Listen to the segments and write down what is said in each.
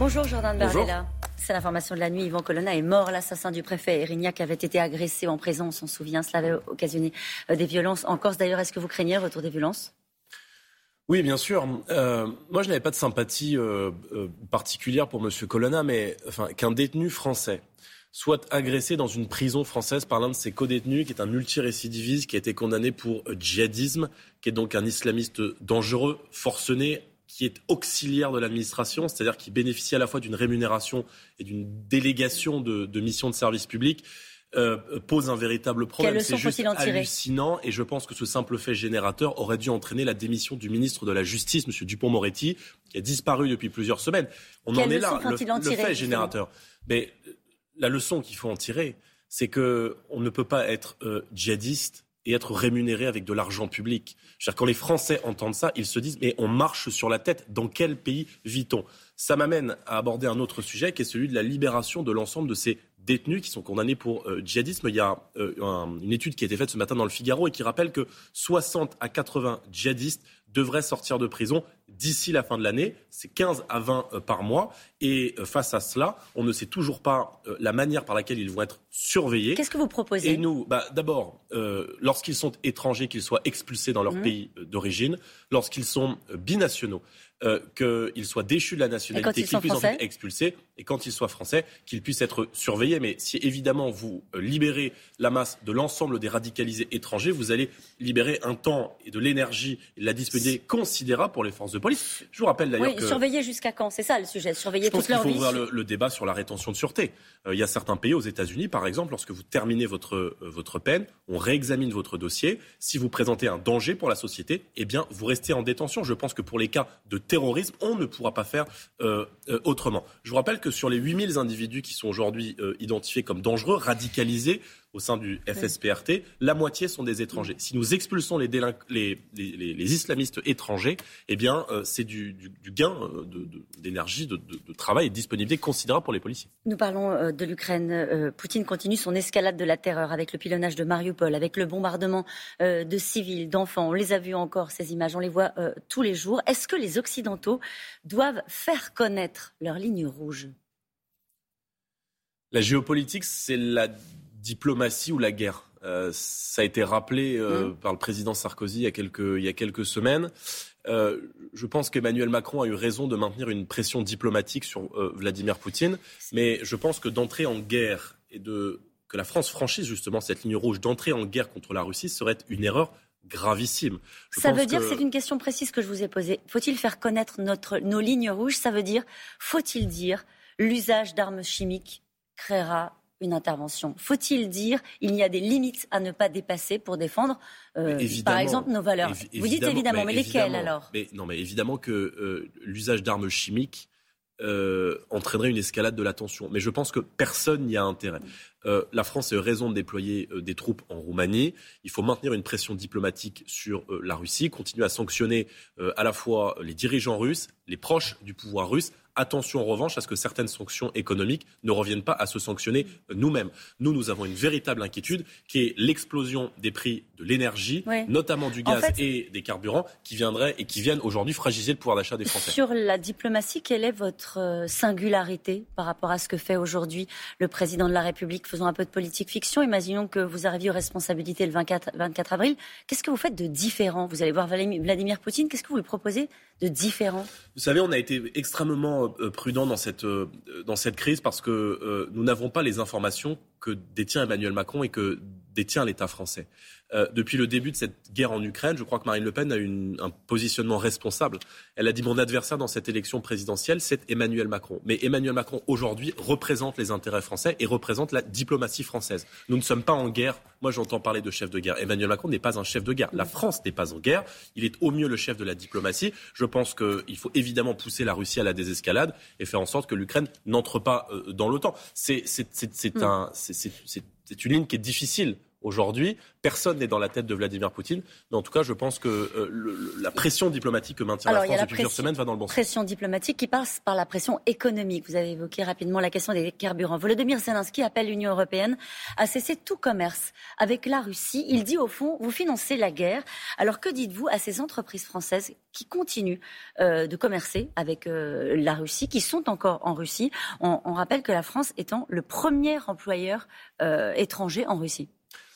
Bonjour Jordan Bardella. C'est l'information de la nuit. Yvan Colonna est mort. L'assassin du préfet Erignac avait été agressé en prison. On s'en souvient. Cela avait occasionné euh, des violences en Corse. D'ailleurs, est-ce que vous craignez le retour des violences? Oui, bien sûr. Euh, moi, je n'avais pas de sympathie euh, particulière pour M. Colonna, mais enfin, qu'un détenu français soit agressé dans une prison française par l'un de ses co-détenus, qui est un multirécidiviste, qui a été condamné pour djihadisme, qui est donc un islamiste dangereux, forcené, qui est auxiliaire de l'administration, c'est-à-dire qui bénéficie à la fois d'une rémunération et d'une délégation de, de missions de service public, euh, pose un véritable problème. C'est juste hallucinant et je pense que ce simple fait générateur aurait dû entraîner la démission du ministre de la Justice, M. Dupont-Moretti, qui a disparu depuis plusieurs semaines. On en est là, le, fait générateur. Mais la leçon qu'il faut en tirer, c'est qu'on ne peut pas être euh, djihadiste et être rémunéré avec de l'argent public. quand les Français entendent ça, ils se disent mais on marche sur la tête. Dans quel pays vit-on? Ça m'amène à aborder un autre sujet qui est celui de la libération de l'ensemble de ces détenus qui sont condamnés pour euh, djihadisme. Il y a euh, une étude qui a été faite ce matin dans le Figaro et qui rappelle que 60 à 80 djihadistes devraient sortir de prison d'ici la fin de l'année. C'est 15 à 20 euh, par mois. Et euh, face à cela, on ne sait toujours pas euh, la manière par laquelle ils vont être surveillés. Qu'est-ce que vous proposez? Et nous, bah, d'abord, lorsqu'ils sont étrangers, qu'ils soient expulsés dans leur mmh. pays d'origine. Lorsqu'ils sont binationaux, euh, qu'ils soient déchus de la nationalité, qu'ils puissent être expulsés, et quand ils soient français, qu'ils puissent être surveillés. Mais si évidemment vous euh, libérez la masse de l'ensemble des radicalisés étrangers, vous allez libérer un temps et de l'énergie et de la disponibilité considérable pour les forces de police. Je vous rappelle d'ailleurs oui, surveiller jusqu'à quand? C'est ça le sujet. Surveiller Je pense toute leur vie. Il faut ouvrir le, débat sur la rétention de sûreté. Euh, il y a certains pays, aux États-Unis par exemple, lorsque vous terminez votre votre peine, on réexamine votre dossier. Si vous présentez un danger pour la société, eh bien vous restez en détention. Je pense que pour les cas de terrorisme, on ne pourra pas faire euh, euh, autrement. Je vous rappelle que sur les 8000 individus qui sont aujourd'hui euh, identifiés comme dangereux, radicalisés, au sein du FSPRT, la moitié sont des étrangers. Si nous expulsons les, les, les, islamistes étrangers, eh bien, euh, c'est du, gain euh, d'énergie, de, de, travail et de disponibilité considérable pour les policiers. Nous parlons euh, de l'Ukraine. Poutine continue son escalade de la terreur avec le pilonnage de Mariupol, avec le bombardement de civils, d'enfants. On les a vus encore, ces images, on les voit tous les jours. Est-ce que les Occidentaux doivent faire connaître leur ligne rouge? La géopolitique, c'est la diplomatie ou la guerre. Euh, ça a été rappelé euh, mmh. par le président Sarkozy il y a quelques, il y a quelques semaines. Euh, je pense qu'Emmanuel Macron a eu raison de maintenir une pression diplomatique sur Vladimir Poutine, mais je pense que d'entrer en guerre et de que la France franchisse justement cette ligne rouge d'entrer en guerre contre la Russie serait une erreur gravissime. ça veut dire, c'est une question précise que je vous ai posée. Faut-il faire connaître notre, nos lignes rouges? Ça veut dire, faut-il dire, l'usage d'armes chimiques créera une intervention Faut-il dire il y a des limites à ne pas dépasser pour défendre, euh, par exemple, nos valeurs Vous dites évidemment, mais, lesquelles alors Non, mais évidemment que euh, l'usage d'armes chimiques euh, entraînerait une escalade de la tension. Mais je pense que personne n'y a intérêt. la France a raison de déployer des troupes en Roumanie. Il faut maintenir une pression diplomatique sur la Russie, continuer à sanctionner à la fois les dirigeants russes, les proches du pouvoir russe, Attention en revanche à ce que certaines sanctions économiques ne reviennent pas à se sanctionner nous-mêmes. Nous, nous avons une véritable inquiétude qui est l'explosion des prix de l'énergie, notamment du gaz et des carburants, qui viendraient et qui viennent aujourd'hui fragiliser le pouvoir d'achat des Français. Sur la diplomatie, quelle est votre euh, singularité par rapport à ce que fait aujourd'hui le président de la République? Faisons un peu de politique fiction. Imaginons que vous arriviez aux responsabilités le 24, 24 avril. Qu'est-ce que vous faites de différent? Vous allez voir Vladimir Poutine. Qu'est-ce que vous lui proposez de différent? Vous savez, on a été extrêmement euh, prudent dans cette, euh, dans cette crise parce que euh, nous n'avons pas les informations que détient Emmanuel Macron et que détient l'État français. Euh, depuis le début de cette guerre en Ukraine, je crois que Marine Le Pen a eu un positionnement responsable. Elle a dit mon adversaire dans cette élection présidentielle, c'est Emmanuel Macron. Mais Emmanuel Macron, aujourd'hui, représente les intérêts français et représente la diplomatie française. Nous ne sommes pas en guerre. Moi, j'entends parler de chef de guerre. Emmanuel Macron n'est pas un chef de guerre. La France n'est pas en guerre. Il est au mieux le chef de la diplomatie. Je pense qu'il faut évidemment pousser la Russie à la désescalade et faire en sorte que l'Ukraine n'entre pas euh, dans l'OTAN. C'est mm. une ligne qui est difficile aujourd'hui. Personne n'est dans la tête de Vladimir Poutine. Mais en tout cas, je pense que euh, la pression diplomatique que maintient la France depuis plusieurs semaines va dans le bon sens. Pression diplomatique qui passe par la pression économique. Vous avez évoqué rapidement la question des carburants. Volodymyr Zelensky appelle l'Union européenne à cesser tout commerce avec la Russie. Il dit au fond, vous financez la guerre. Alors que dites-vous à ces entreprises françaises qui continuent euh, de commercer avec euh, la Russie, qui sont encore en Russie? On, on, rappelle que la France étant le premier employeur étranger en Russie.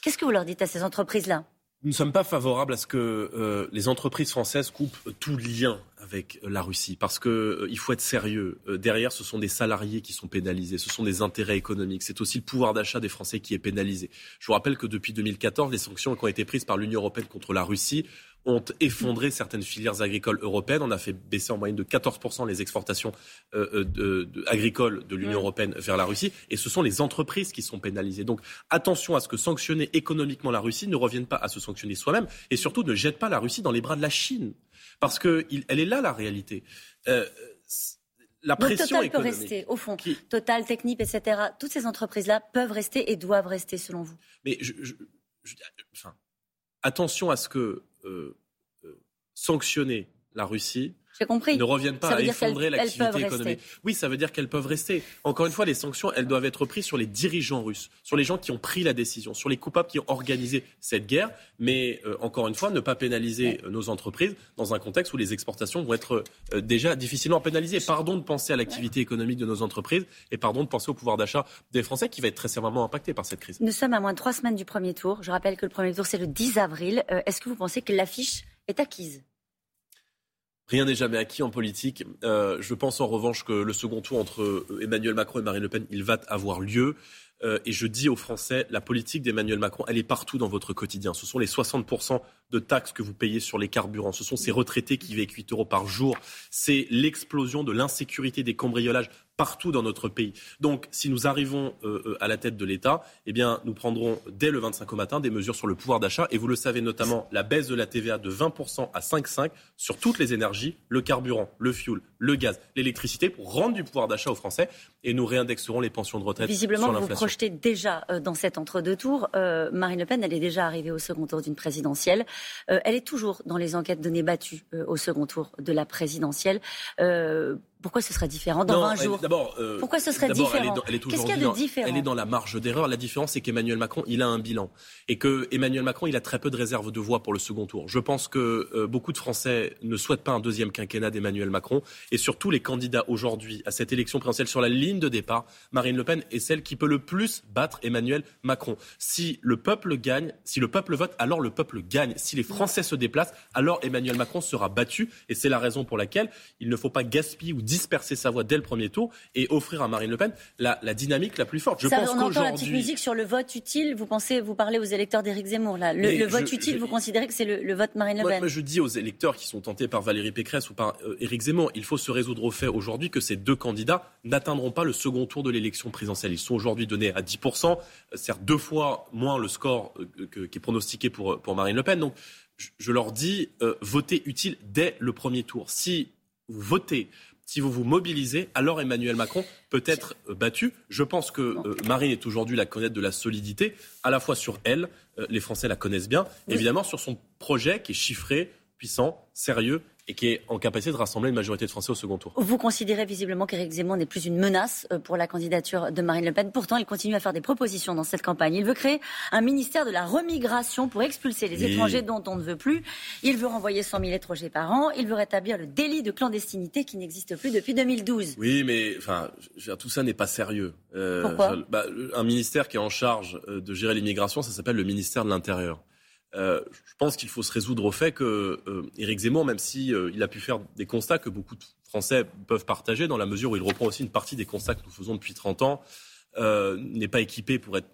Qu'est-ce que vous leur dites à ces entreprises-là? Nous ne sommes pas favorables à ce que euh, les entreprises françaises coupent tout lien avec la Russie, parce qu'il euh, faut être sérieux. Euh, derrière, ce sont des salariés qui sont pénalisés, ce sont des intérêts économiques, c'est aussi le pouvoir d'achat des Français qui est pénalisé. Je vous rappelle que depuis 2014, les sanctions qui ont été prises par l'Union européenne contre la Russie ont effondré certaines filières agricoles européennes. On a fait baisser en moyenne de 14% les exportations euh, euh, de, agricoles de l'Union européenne vers la Russie. Et ce sont les entreprises qui sont pénalisées. Donc attention à ce que sanctionner économiquement la Russie ne revienne pas à se sanctionner soi-même. Et surtout, ne jette pas la Russie dans les bras de la Chine. Parce qu'elle est là la réalité. Euh, la pression Total peut rester, au fond. Total, Technip, etc. Toutes ces entreprises-là peuvent rester et doivent rester, selon vous. Mais je, enfin, attention à ce que euh, euh, sanctionner la Russie compris. ne reviennent pas à effondrer l'activité économique. Oui, ça veut dire qu'elles peuvent rester. Encore une fois, les sanctions, elles doivent être prises sur les dirigeants russes, sur les gens qui ont pris la décision, sur les coupables qui ont organisé cette guerre. Mais euh, encore une fois, ne pas pénaliser nos entreprises dans un contexte où les exportations vont être déjà difficilement pénalisées. Pardon de penser à l'activité économique de nos entreprises et pardon de penser au pouvoir d'achat des Français qui va être très sévèrement impacté par cette crise. Nous sommes à moins de trois semaines du premier tour. Je rappelle que le premier tour, c'est le 10 avril. Est-ce que vous pensez que l'affiche est acquise? Rien n'est jamais acquis en politique. Euh, je pense en revanche que le second tour entre Emmanuel Macron et Marine Le Pen, il va avoir lieu. Euh, et je dis aux Français, la politique d'Emmanuel Macron, elle est partout dans votre quotidien. Ce sont les 60% de taxes que vous payez sur les carburants. Ce sont ces retraités qui vivent 8 euros par jour. C'est l'explosion de l'insécurité des cambriolages partout dans notre pays. Donc, si nous arrivons euh, euh, à la tête de l'État, eh bien, nous prendrons dès le 25 au matin des mesures sur le pouvoir d'achat. Et vous le savez notamment, la baisse de la TVA de 20% à 5,5 sur toutes les énergies, le carburant, le fioul, le gaz, l'électricité, pour rendre du pouvoir d'achat aux Français. Et nous réindexerons les pensions de retraite Visiblement, sur vous projetez déjà euh, dans cet entre-deux tours. Marine Le Pen, elle est déjà arrivée au second tour d'une présidentielle. elle est toujours dans les enquêtes données battues au second tour de la présidentielle. Pourquoi ce serait différent dans 20 jours? D'abord, euh, pourquoi ce serait différent? Qu'est-ce qu'il y a de différent Elle est dans la marge d'erreur. La différence, c'est qu'Emmanuel Macron, il a un bilan et que Emmanuel Macron, il a très peu de réserve de voix pour le second tour. Je pense que euh, beaucoup de Français ne souhaitent pas un deuxième quinquennat d'Emmanuel Macron et surtout les candidats aujourd'hui à cette élection présidentielle sur la ligne de départ, Marine Le Pen est celle qui peut le plus battre Emmanuel Macron. Si le peuple gagne, si le peuple vote, alors le peuple gagne. Si les Français se déplacent, alors Emmanuel Macron sera battu et c'est la raison pour laquelle il ne faut pas gaspiller ou disperser sa voix dès le premier tour et offrir à Marine LePen la, dynamique la plus forte. Je pense on entend la petite musique sur le vote utile. Vous pensez, vous parlez aux électeurs d'Éric Zemmour là. Le, vote utile, vous considérez que c'est le, vote Marine Le Pen? moi, je dis aux électeurs qui sont tentés par Valérie Pécresse ou par euh, Éric Zemmour, il faut se résoudre au fait aujourd'hui que ces deux candidats n'atteindront pas le second tour de l'élection présidentielle. Ils sont aujourd'hui donnés à 10%, euh, certes deux fois moins le score euh, qui est pronostiqué pour, pour Marine Le Pen. Donc je leur dis, votez utile dès le premier tour. Si vous votez si vous vous mobilisez, alors Emmanuel Macron peut être euh, battu. Je pense que euh, Marine est aujourd'hui la connaître de la solidité, à la fois sur elle, euh, les Français la connaissent bien, évidemment sur son projet qui est chiffré, puissant, sérieux et qui est en capacité de rassembler une majorité de Français au second tour. Vous considérez visiblement qu'Éric Zemmour n'est plus une menace euh, pour la candidature de Marine Le Pen. Pourtant, il continue à faire des propositions dans cette campagne. Il veut créer un ministère de la remigration pour expulser les étrangers dont on ne veut plus. Il veut renvoyer 100 000 étrangers par an. Il veut rétablir le délit de clandestinité qui n'existe plus depuis 2012. Oui, mais enfin, tout ça n'est pas sérieux. Euh, Pourquoi bah, Un ministère qui est en charge euh, de gérer l'immigration, ça s'appelle le ministère de l'Intérieur. Euh, je pense qu'il faut se résoudre au fait que euh, Éric Zemmour, même si euh, il a pu faire des constats que beaucoup de Français peuvent partager, dans la mesure où il reprend aussi une partie des constats que nous faisons depuis 30 ans, n'est pas équipé pour être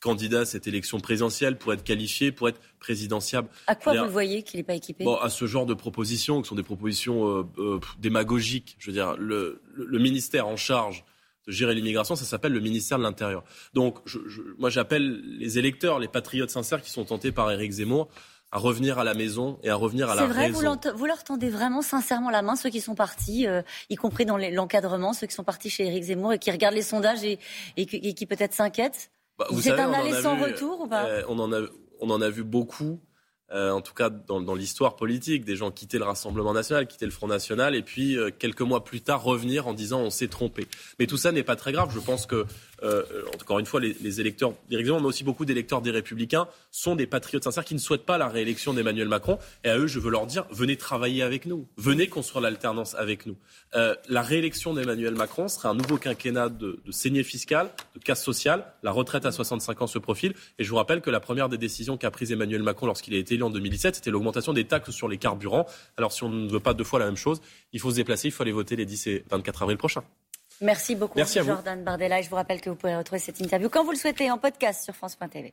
candidat à cette élection présidentielle, pour être qualifié, pour être présidentiable. À quoi vous le voyez qu'il n'est pas équipé? À ce genre de propositions, qui sont des propositions démagogiques. Je veux dire, le, le ministère en charge de gérer l'immigration, ça s'appelle le ministère de l'Intérieur. Donc, je, moi, j'appelle les électeurs, les patriotes sincères qui sont tentés par Éric Zemmour à revenir à la maison et à revenir à la vrai, raison. C'est vrai, vous leur tendez vraiment sincèrement la main, ceux qui sont partis, euh, y compris dans l'encadrement, ceux qui sont partis chez Éric Zemmour et qui regardent les sondages et, et qui peut-être s'inquiètent? Bah, vous, êtes un aller sans retour ou pas? on, en a, on en a vu beaucoup. Euh, en tout cas dans, l'histoire politique, des gens quitter le Rassemblement national, quitter le Front national, et puis euh, quelques mois plus tard revenir en disant on s'est trompé. Mais tout ça n'est pas très grave. Je pense que euh, encore une fois, les, électeurs des mais aussi beaucoup d'électeurs des Républicains, sont des patriotes sincères qui ne souhaitent pas la réélection d'Emmanuel Macron. Et à eux, je veux leur dire, venez travailler avec nous, venez construire l'alternance avec nous. Euh, la réélection d'Emmanuel Macron serait un nouveau quinquennat de, de saignée fiscale, de casse sociale. La retraite à 65 ans se profile. Et je vous rappelle que la première des décisions qu'a prise Emmanuel Macron lorsqu'il a été élu en 2017, c'était l'augmentation des taxes sur les carburants. Alors si on ne veut pas deux fois la même chose, il faut se déplacer, il faut aller voter les 10 et 24 avril prochains. Merci beaucoup, Jordan Bardella. je vous rappelle que vous pouvez retrouver cette interview quand vous le souhaitez en podcast sur France.tv.